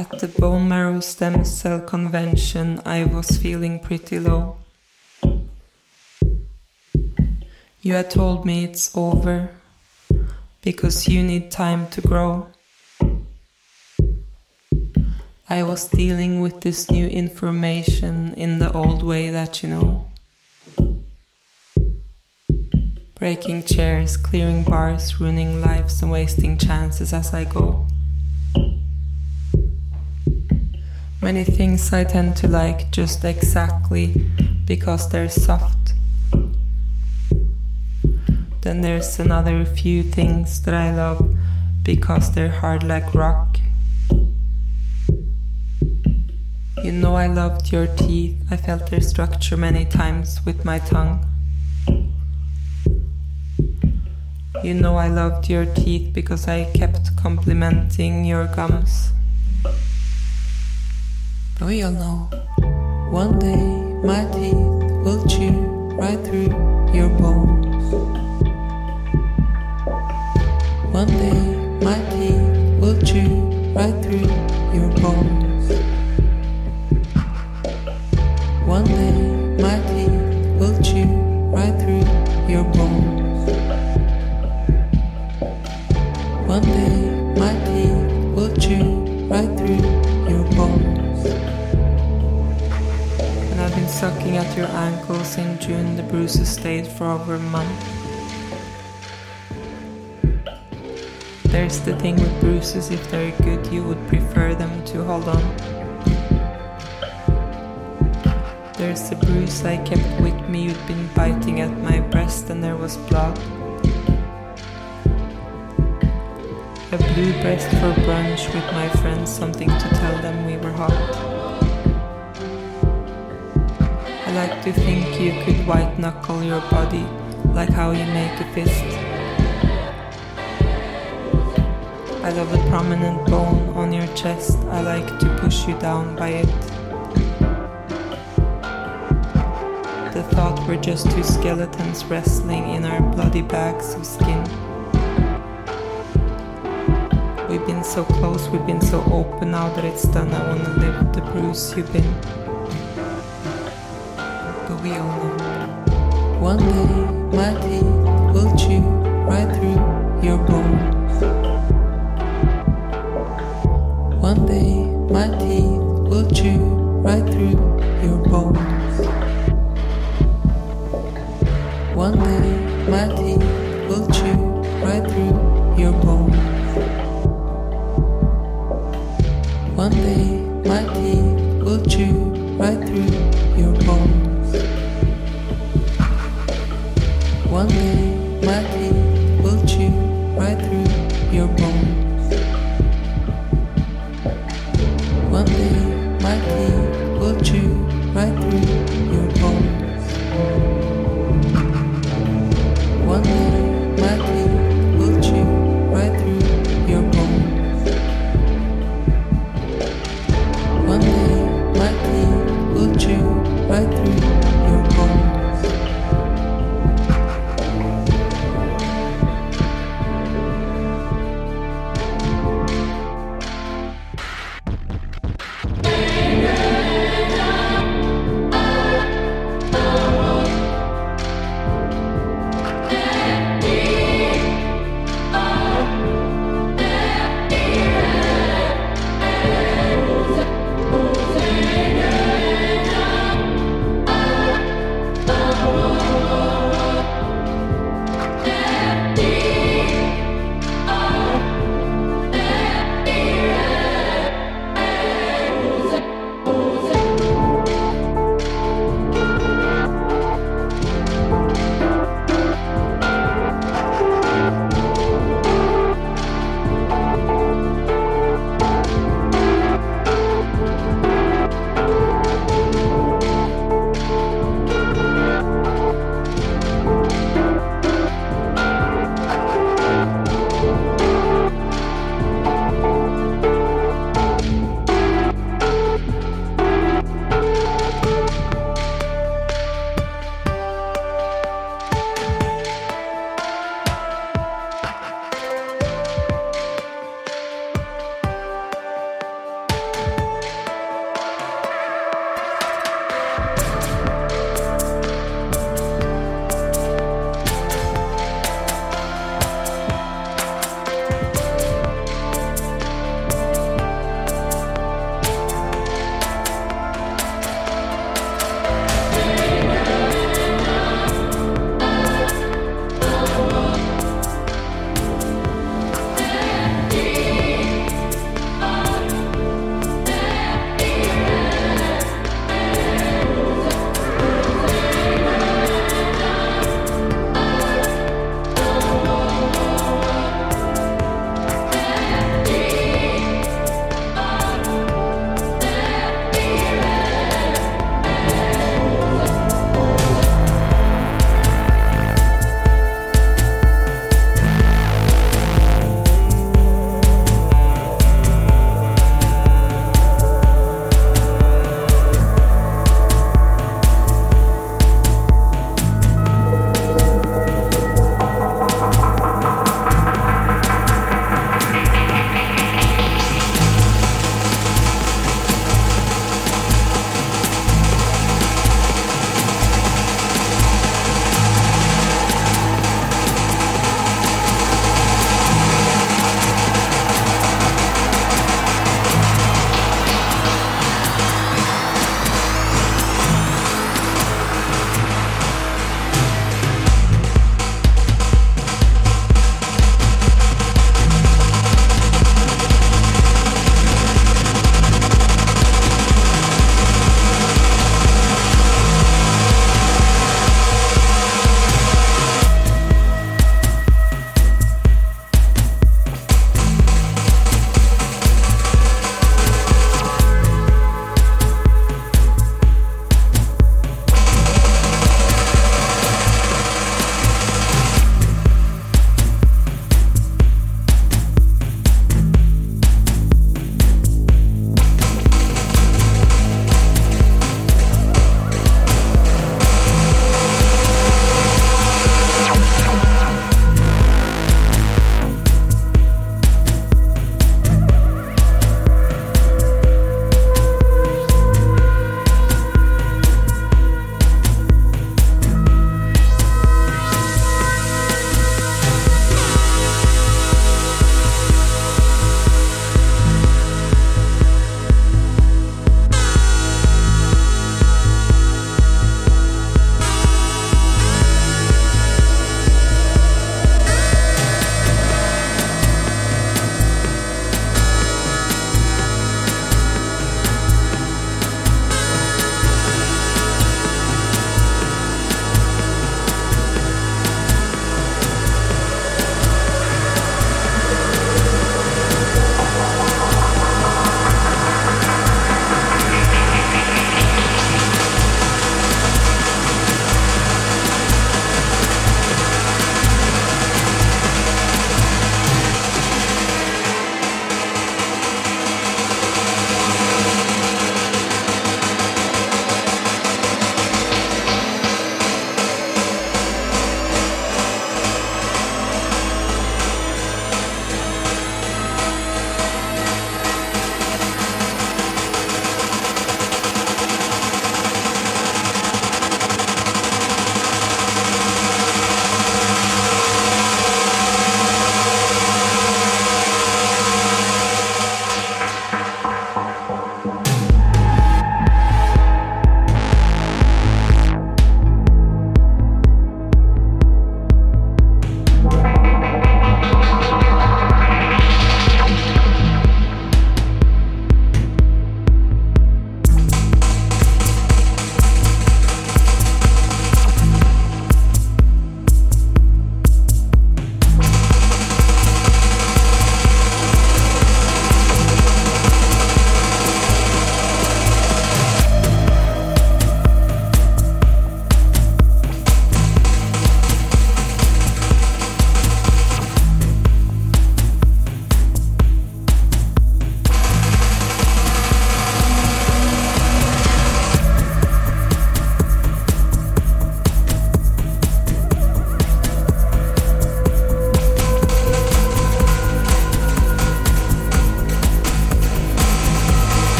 At the bone marrow stem cell convention, I was feeling pretty low. You had told me it's over because you need time to grow. I was dealing with this new information in the old way that you know. Breaking chairs, clearing bars, ruining lives, and wasting chances as I go. Many things I tend to like just exactly because they're soft. Then there's another few things that I love because they're hard like rock. You know, I loved your teeth, I felt their structure many times with my tongue. You know, I loved your teeth because I kept complimenting your gums. We all know one day my teeth will chew right through your bones. One day my teeth will chew right through your bones. One day my teeth will chew right through your bones. One day my teeth will chew right through sucking at your ankles in June. The bruises stayed for over a month. There's the thing with bruises, if they're good, you would prefer them to hold on. There's the bruise I kept with me, you'd been biting at my breast, and there was blood. A blue breast for brunch with my friends, something to tell them we were hot. I like to think you could white knuckle your body like how you make a fist. I love the prominent bone on your chest, I like to push you down by it. The thought we're just two skeletons wrestling in our bloody bags of skin. We've been so close, we've been so open now that it's done. I wanna live the bruise you've been One day my teeth will chew right through your bones. One day my teeth will chew right through your bones. One day